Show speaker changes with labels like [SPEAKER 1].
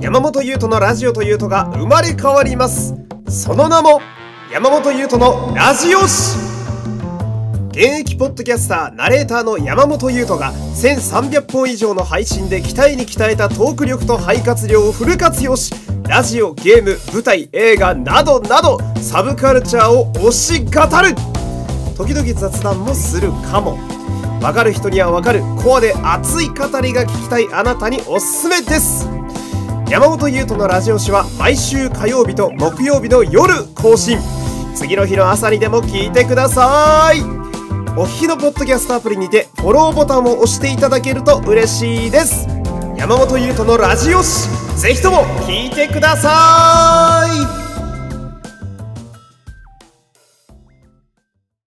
[SPEAKER 1] 山本優斗のラジオというとが生まれ変わります。その名も山本優斗のラジオ誌現役ポッドキャスターナレーターの山本優斗が1300本以上の配信で鍛えに鍛えたトーク力と肺活量をフル活用しラジオゲーム舞台映画などなどサブカルチャーを推し語る。時々雑談もするかも。わかる人にはわかるコアで熱い語りが聞きたいあなたにおすすめです。山本優斗のラジオ誌は毎週火曜日と木曜日の夜更新。次の日の朝にでも聞いてください。お聞きのポッドキャストアプリにてフォローボタンを押していただけると嬉しいです。山本優斗のラジオ誌ぜひとも聞いてください。